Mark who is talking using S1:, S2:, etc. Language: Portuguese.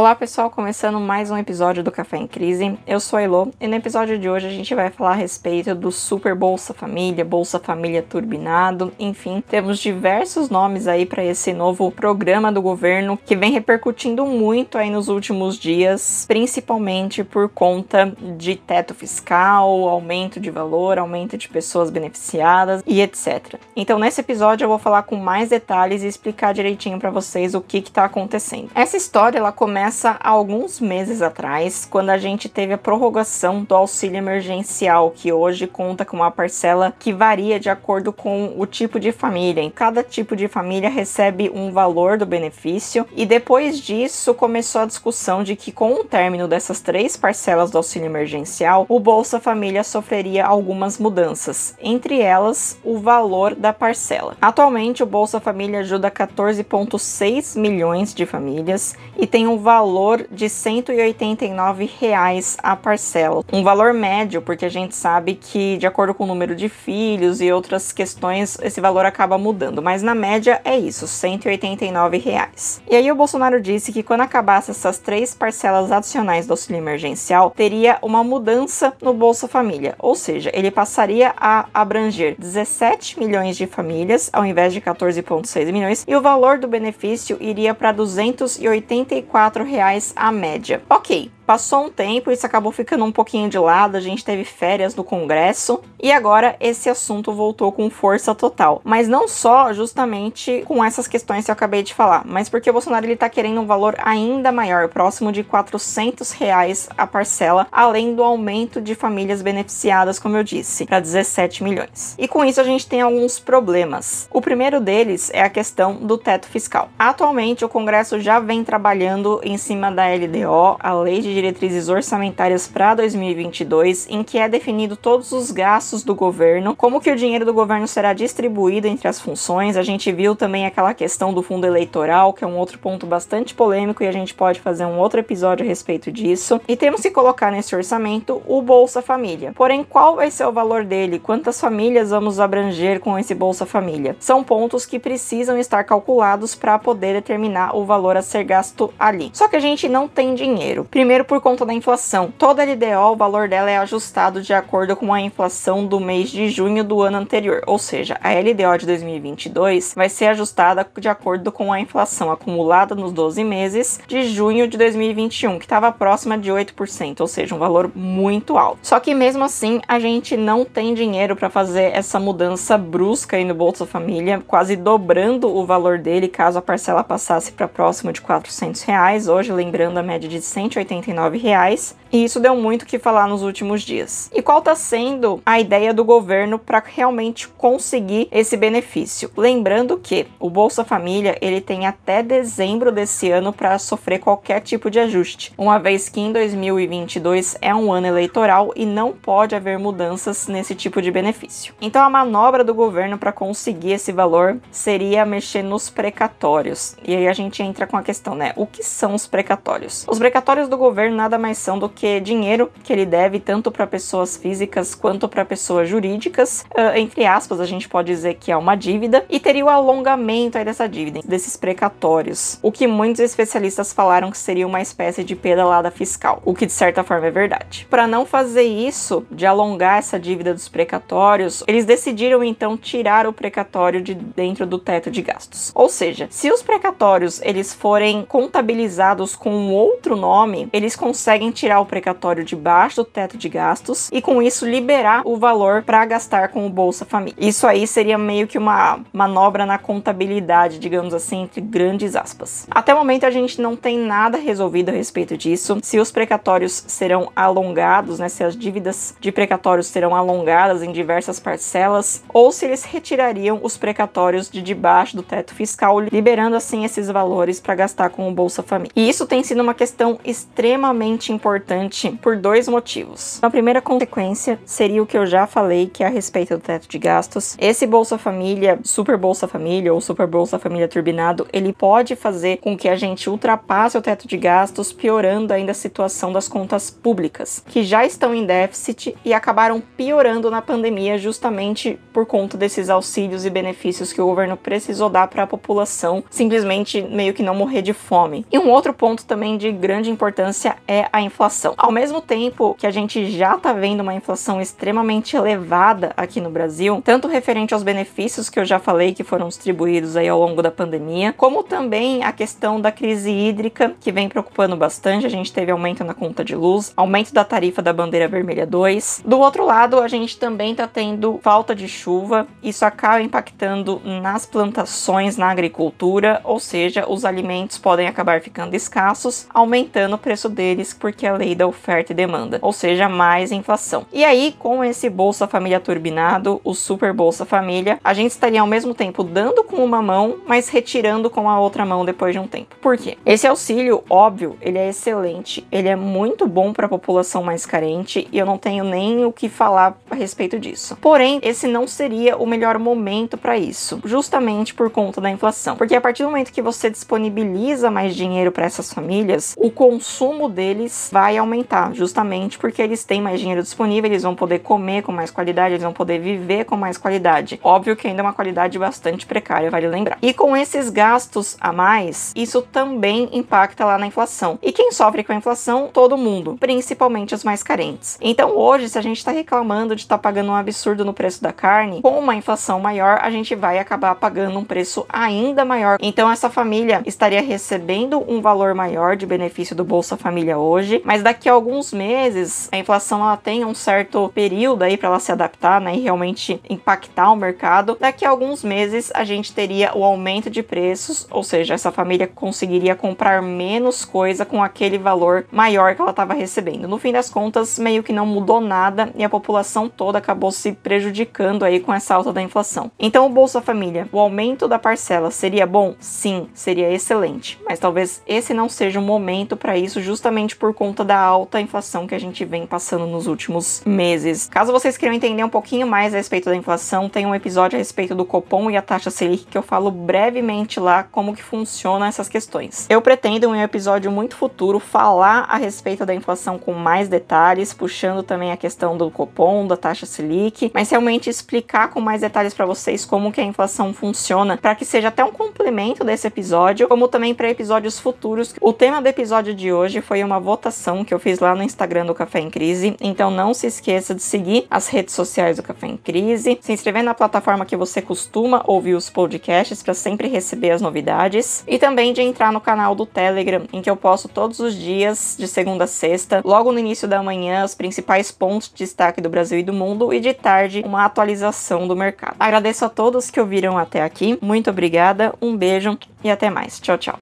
S1: Olá pessoal, começando mais um episódio do Café em Crise. Eu sou a Elo e no episódio de hoje a gente vai falar a respeito do Super Bolsa Família, Bolsa Família Turbinado, enfim, temos diversos nomes aí para esse novo programa do governo que vem repercutindo muito aí nos últimos dias, principalmente por conta de teto fiscal, aumento de valor, aumento de pessoas beneficiadas e etc. Então nesse episódio eu vou falar com mais detalhes e explicar direitinho para vocês o que está acontecendo. Essa história ela começa começa há alguns meses atrás, quando a gente teve a prorrogação do auxílio emergencial, que hoje conta com uma parcela que varia de acordo com o tipo de família. Em cada tipo de família recebe um valor do benefício, e depois disso começou a discussão de que, com o término dessas três parcelas do auxílio emergencial, o Bolsa Família sofreria algumas mudanças, entre elas o valor da parcela. Atualmente, o Bolsa Família ajuda 14,6 milhões de famílias e tem um valor de 189 reais a parcela. Um valor médio, porque a gente sabe que, de acordo com o número de filhos e outras questões, esse valor acaba mudando. Mas na média é isso, 189 reais. E aí o Bolsonaro disse que quando acabasse essas três parcelas adicionais do auxílio emergencial, teria uma mudança no Bolsa Família. Ou seja, ele passaria a abranger 17 milhões de famílias ao invés de 14,6 milhões, e o valor do benefício iria para 284 reais a média. Ok, Passou um tempo, isso acabou ficando um pouquinho de lado, a gente teve férias no Congresso e agora esse assunto voltou com força total. Mas não só justamente com essas questões que eu acabei de falar, mas porque o Bolsonaro ele tá querendo um valor ainda maior, próximo de 400 reais a parcela, além do aumento de famílias beneficiadas, como eu disse, para 17 milhões. E com isso a gente tem alguns problemas. O primeiro deles é a questão do teto fiscal. Atualmente o Congresso já vem trabalhando em cima da LDO, a Lei de diretrizes orçamentárias para 2022, em que é definido todos os gastos do governo, como que o dinheiro do governo será distribuído entre as funções. A gente viu também aquela questão do fundo eleitoral, que é um outro ponto bastante polêmico e a gente pode fazer um outro episódio a respeito disso. E temos que colocar nesse orçamento o Bolsa Família. Porém, qual vai ser o valor dele? Quantas famílias vamos abranger com esse Bolsa Família? São pontos que precisam estar calculados para poder determinar o valor a ser gasto ali. Só que a gente não tem dinheiro. Primeiro por conta da inflação. Toda LDO, o valor dela é ajustado de acordo com a inflação do mês de junho do ano anterior, ou seja, a LDO de 2022 vai ser ajustada de acordo com a inflação acumulada nos 12 meses de junho de 2021, que estava próxima de 8%, ou seja, um valor muito alto. Só que mesmo assim, a gente não tem dinheiro para fazer essa mudança brusca aí no Bolsa Família, quase dobrando o valor dele caso a parcela passasse para próximo de 400 reais, hoje lembrando a média de 189 reais e isso deu muito que falar nos últimos dias. E qual está sendo a ideia do governo para realmente conseguir esse benefício? Lembrando que o Bolsa Família ele tem até dezembro desse ano para sofrer qualquer tipo de ajuste, uma vez que em 2022 é um ano eleitoral e não pode haver mudanças nesse tipo de benefício. Então a manobra do governo para conseguir esse valor seria mexer nos precatórios. E aí a gente entra com a questão, né? O que são os precatórios? Os precatórios do governo nada mais são do que que dinheiro que ele deve tanto para pessoas físicas quanto para pessoas jurídicas, uh, entre aspas, a gente pode dizer que é uma dívida, e teria o alongamento aí dessa dívida, desses precatórios, o que muitos especialistas falaram que seria uma espécie de pedalada fiscal, o que de certa forma é verdade. Para não fazer isso, de alongar essa dívida dos precatórios, eles decidiram então tirar o precatório de dentro do teto de gastos. Ou seja, se os precatórios eles forem contabilizados com um outro nome, eles conseguem tirar o precatório debaixo do teto de gastos e com isso liberar o valor para gastar com o Bolsa Família. Isso aí seria meio que uma manobra na contabilidade, digamos assim, entre grandes aspas. Até o momento a gente não tem nada resolvido a respeito disso. Se os precatórios serão alongados, né, se as dívidas de precatórios serão alongadas em diversas parcelas ou se eles retirariam os precatórios de debaixo do teto fiscal, liberando assim esses valores para gastar com o Bolsa Família. E isso tem sido uma questão extremamente importante importante por dois motivos. A primeira consequência seria o que eu já falei, que é a respeito do teto de gastos. Esse Bolsa Família, Super Bolsa Família ou Super Bolsa Família Turbinado, ele pode fazer com que a gente ultrapasse o teto de gastos, piorando ainda a situação das contas públicas, que já estão em déficit e acabaram piorando na pandemia justamente por conta desses auxílios e benefícios que o governo precisou dar para a população simplesmente meio que não morrer de fome. E um outro ponto também de grande importância é a inflação. Ao mesmo tempo que a gente já está vendo uma inflação extremamente elevada aqui no Brasil, tanto referente aos benefícios que eu já falei que foram distribuídos aí ao longo da pandemia, como também a questão da crise hídrica, que vem preocupando bastante. A gente teve aumento na conta de luz, aumento da tarifa da bandeira vermelha 2. Do outro lado, a gente também está tendo falta de chuva, isso acaba impactando nas plantações, na agricultura, ou seja, os alimentos podem acabar ficando escassos, aumentando o preço deles porque a lei da oferta e demanda, ou seja, mais inflação. E aí, com esse Bolsa Família turbinado, o Super Bolsa Família, a gente estaria ao mesmo tempo dando com uma mão, mas retirando com a outra mão depois de um tempo. Por quê? Esse auxílio, óbvio, ele é excelente, ele é muito bom para a população mais carente e eu não tenho nem o que falar a respeito disso. Porém, esse não seria o melhor momento para isso, justamente por conta da inflação. Porque a partir do momento que você disponibiliza mais dinheiro para essas famílias, o consumo deles vai aumentar, justamente porque eles têm mais dinheiro disponível, eles vão poder comer com mais qualidade, eles vão poder viver com mais qualidade. Óbvio que ainda é uma qualidade bastante precária, vale lembrar. E com esses gastos a mais, isso também impacta lá na inflação. E quem sofre com a inflação? Todo mundo, principalmente os mais carentes. Então hoje, se a gente está reclamando de estar tá pagando um absurdo no preço da carne, com uma inflação maior, a gente vai acabar pagando um preço ainda maior. Então essa família estaria recebendo um valor maior de benefício do Bolsa Família hoje, mas daqui a alguns meses a inflação ela tem um certo período aí para ela se adaptar, né, e realmente impactar o mercado. Daqui a alguns meses a gente teria o aumento de preços, ou seja, essa família conseguiria comprar menos coisa com aquele valor maior que ela estava recebendo. No fim das contas, meio que não mudou nada e a população toda acabou se prejudicando aí com essa alta da inflação. Então, o Bolsa Família, o aumento da parcela seria bom? Sim, seria excelente, mas talvez esse não seja o momento para isso, justamente por conta da alta inflação que a gente vem passando nos últimos meses. Caso vocês queiram entender um pouquinho mais a respeito da inflação, tem um episódio a respeito do Copom e a taxa Selic que eu falo brevemente lá como que funciona essas questões. Eu pretendo em um episódio muito futuro falar a respeito da inflação com mais detalhes, puxando também a questão do Copom, da taxa Selic, mas realmente explicar com mais detalhes para vocês como que a inflação funciona, para que seja até um complemento desse episódio, como também para episódios futuros. O tema do episódio de hoje foi uma votação que eu fiz lá no Instagram do Café em Crise, então não se esqueça de seguir as redes sociais do Café em Crise, se inscrever na plataforma que você costuma ouvir os podcasts para sempre receber as novidades e também de entrar no canal do Telegram, em que eu posto todos os dias, de segunda a sexta, logo no início da manhã, os principais pontos de destaque do Brasil e do mundo e de tarde uma atualização do mercado. Agradeço a todos que ouviram até aqui, muito obrigada, um beijo e até mais. Tchau, tchau.